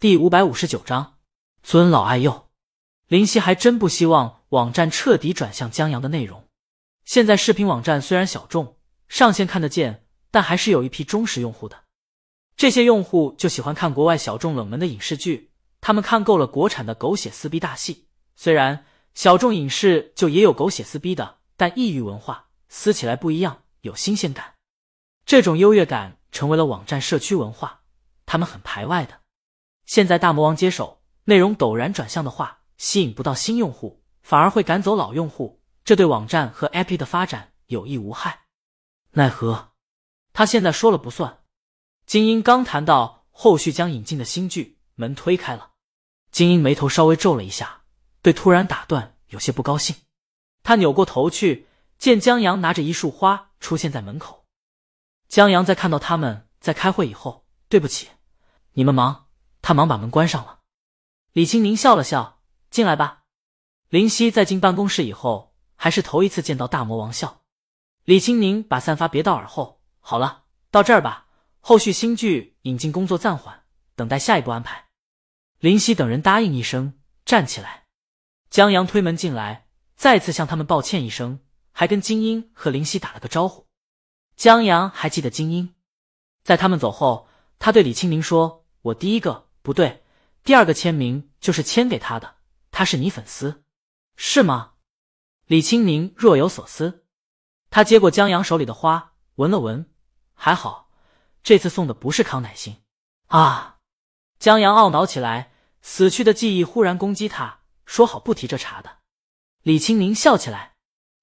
第五百五十九章，尊老爱幼。林夕还真不希望网站彻底转向江阳的内容。现在视频网站虽然小众，上线看得见，但还是有一批忠实用户的。这些用户就喜欢看国外小众冷门的影视剧，他们看够了国产的狗血撕逼大戏。虽然小众影视就也有狗血撕逼的，但异域文化撕起来不一样，有新鲜感。这种优越感成为了网站社区文化，他们很排外的。现在大魔王接手，内容陡然转向的话，吸引不到新用户，反而会赶走老用户，这对网站和 IP 的发展有益无害。奈何他现在说了不算。精英刚谈到后续将引进的新剧，门推开了，精英眉头稍微皱了一下，对突然打断有些不高兴。他扭过头去，见江阳拿着一束花出现在门口。江阳在看到他们在开会以后，对不起，你们忙。他忙把门关上了，李青宁笑了笑，进来吧。林夕在进办公室以后，还是头一次见到大魔王笑。李青宁把散发别到耳后，好了，到这儿吧。后续新剧引进工作暂缓，等待下一步安排。林夕等人答应一声，站起来。江阳推门进来，再次向他们抱歉一声，还跟金英和林夕打了个招呼。江阳还记得金英，在他们走后，他对李青宁说：“我第一个。”不对，第二个签名就是签给他的。他是你粉丝，是吗？李青宁若有所思。他接过江阳手里的花，闻了闻，还好，这次送的不是康乃馨啊。江阳懊恼起来，死去的记忆忽然攻击他，说好不提这茬的。李青宁笑起来，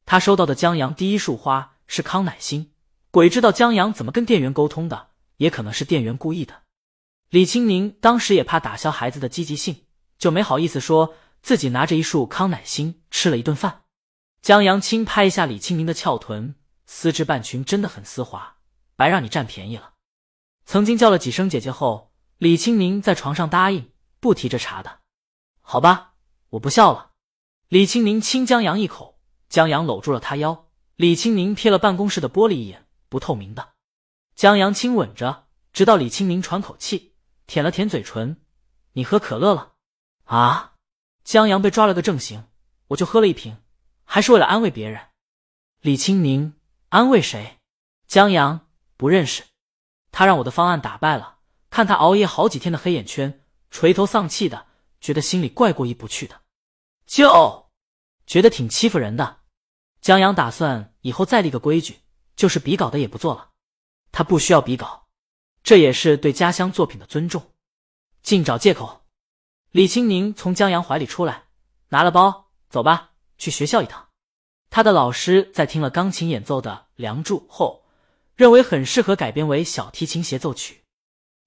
他收到的江阳第一束花是康乃馨，鬼知道江阳怎么跟店员沟通的，也可能是店员故意的。李青宁当时也怕打消孩子的积极性，就没好意思说自己拿着一束康乃馨吃了一顿饭。江阳轻拍一下李青宁的翘臀，丝质半裙真的很丝滑，白让你占便宜了。曾经叫了几声姐姐后，李青宁在床上答应不提这茬的。好吧，我不笑了。李青宁亲江阳一口，江阳搂住了他腰。李青宁瞥了办公室的玻璃一眼，不透明的。江阳亲吻着，直到李青宁喘口气。舔了舔嘴唇，你喝可乐了啊？江阳被抓了个正形，我就喝了一瓶，还是为了安慰别人。李青宁安慰谁？江阳不认识，他让我的方案打败了，看他熬夜好几天的黑眼圈，垂头丧气的，觉得心里怪过意不去的，就觉得挺欺负人的。江阳打算以后再立个规矩，就是比稿的也不做了，他不需要比稿。这也是对家乡作品的尊重。尽找借口。李青宁从江阳怀里出来，拿了包，走吧，去学校一趟。他的老师在听了钢琴演奏的《梁祝》后，认为很适合改编为小提琴协奏曲。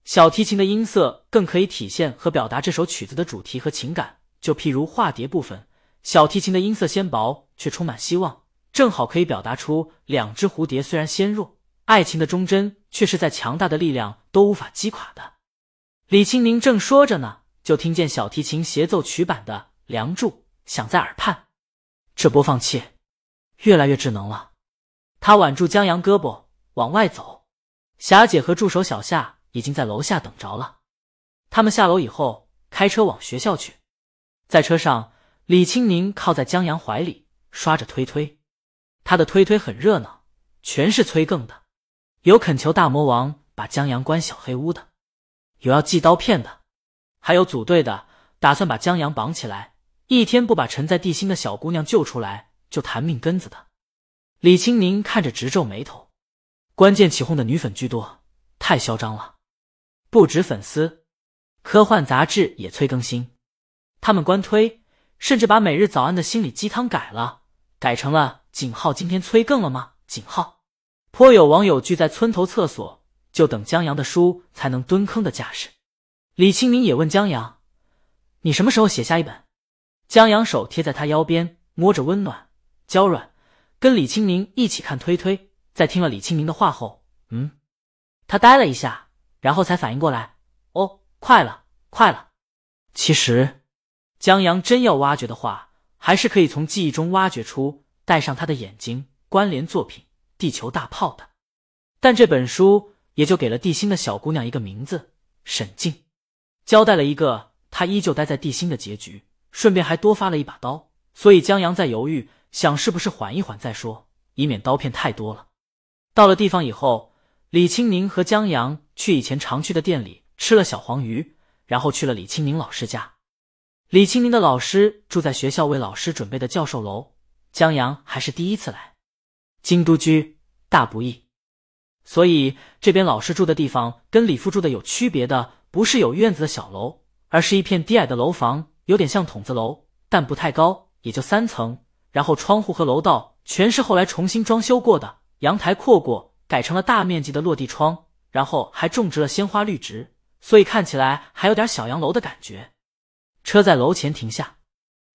小提琴的音色更可以体现和表达这首曲子的主题和情感。就譬如化蝶部分，小提琴的音色纤薄，却充满希望，正好可以表达出两只蝴蝶虽然纤弱。爱情的忠贞却是在强大的力量都无法击垮的。李青宁正说着呢，就听见小提琴协奏曲版的《梁祝》响在耳畔。这播放器越来越智能了。他挽住江阳胳膊往外走，霞姐和助手小夏已经在楼下等着了。他们下楼以后开车往学校去。在车上，李青宁靠在江阳怀里刷着推推，他的推推很热闹，全是催更的。有恳求大魔王把江阳关小黑屋的，有要寄刀片的，还有组队的，打算把江阳绑起来，一天不把沉在地心的小姑娘救出来就弹命根子的。李青宁看着直皱眉头，关键起哄的女粉居多，太嚣张了。不止粉丝，科幻杂志也催更新，他们官推甚至把每日早安的心理鸡汤改了，改成了井号今天催更了吗？井号。颇有网友聚在村头厕所，就等江阳的书才能蹲坑的架势。李清明也问江阳：“你什么时候写下一本？”江阳手贴在他腰边，摸着温暖娇软，跟李清明一起看推推。在听了李清明的话后，嗯，他呆了一下，然后才反应过来：“哦，快了，快了。”其实，江阳真要挖掘的话，还是可以从记忆中挖掘出带上他的眼睛关联作品。地球大炮的，但这本书也就给了地心的小姑娘一个名字——沈静。交代了一个她依旧待在地心的结局，顺便还多发了一把刀。所以江阳在犹豫，想是不是缓一缓再说，以免刀片太多了。到了地方以后，李青宁和江阳去以前常去的店里吃了小黄鱼，然后去了李青宁老师家。李青宁的老师住在学校为老师准备的教授楼，江阳还是第一次来。京都居大不易，所以这边老师住的地方跟李父住的有区别的，不是有院子的小楼，而是一片低矮的楼房，有点像筒子楼，但不太高，也就三层。然后窗户和楼道全是后来重新装修过的，阳台扩过，改成了大面积的落地窗，然后还种植了鲜花绿植，所以看起来还有点小洋楼的感觉。车在楼前停下，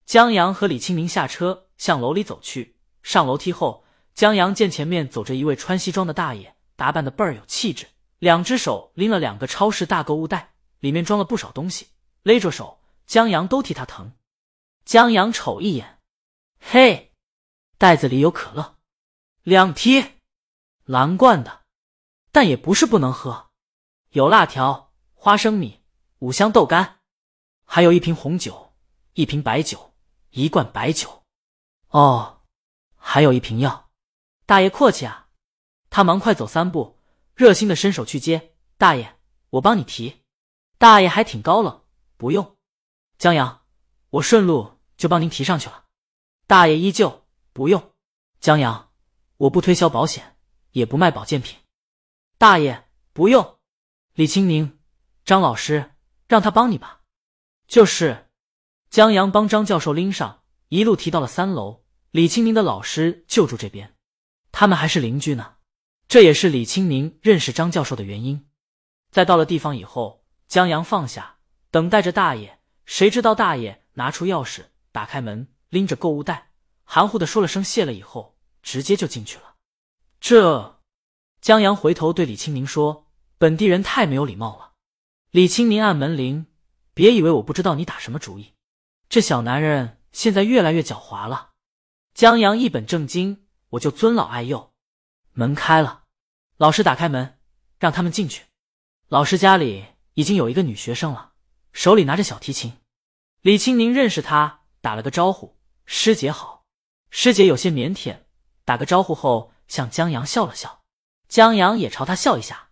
江阳和李清明下车向楼里走去。上楼梯后。江阳见前面走着一位穿西装的大爷，打扮的倍儿有气质，两只手拎了两个超市大购物袋，里面装了不少东西，勒着手，江阳都替他疼。江阳瞅一眼，嘿，袋子里有可乐，两提，蓝罐的，但也不是不能喝，有辣条、花生米、五香豆干，还有一瓶红酒，一瓶白酒，一罐白酒，哦，还有一瓶药。大爷阔气啊！他忙快走三步，热心的伸手去接。大爷，我帮你提。大爷还挺高冷，不用。江阳，我顺路就帮您提上去了。大爷依旧不用。江阳，我不推销保险，也不卖保健品。大爷不用。李清明，张老师，让他帮你吧。就是。江阳帮张教授拎上，一路提到了三楼。李清明的老师就住这边。他们还是邻居呢，这也是李清明认识张教授的原因。在到了地方以后，江阳放下，等待着大爷。谁知道大爷拿出钥匙，打开门，拎着购物袋，含糊的说了声谢了以后，直接就进去了。这，江阳回头对李清明说：“本地人太没有礼貌了。”李清明按门铃，别以为我不知道你打什么主意。这小男人现在越来越狡猾了。江阳一本正经。我就尊老爱幼。门开了，老师打开门，让他们进去。老师家里已经有一个女学生了，手里拿着小提琴。李青宁认识她，打了个招呼：“师姐好。”师姐有些腼腆，打个招呼后向江阳笑了笑，江阳也朝她笑一下。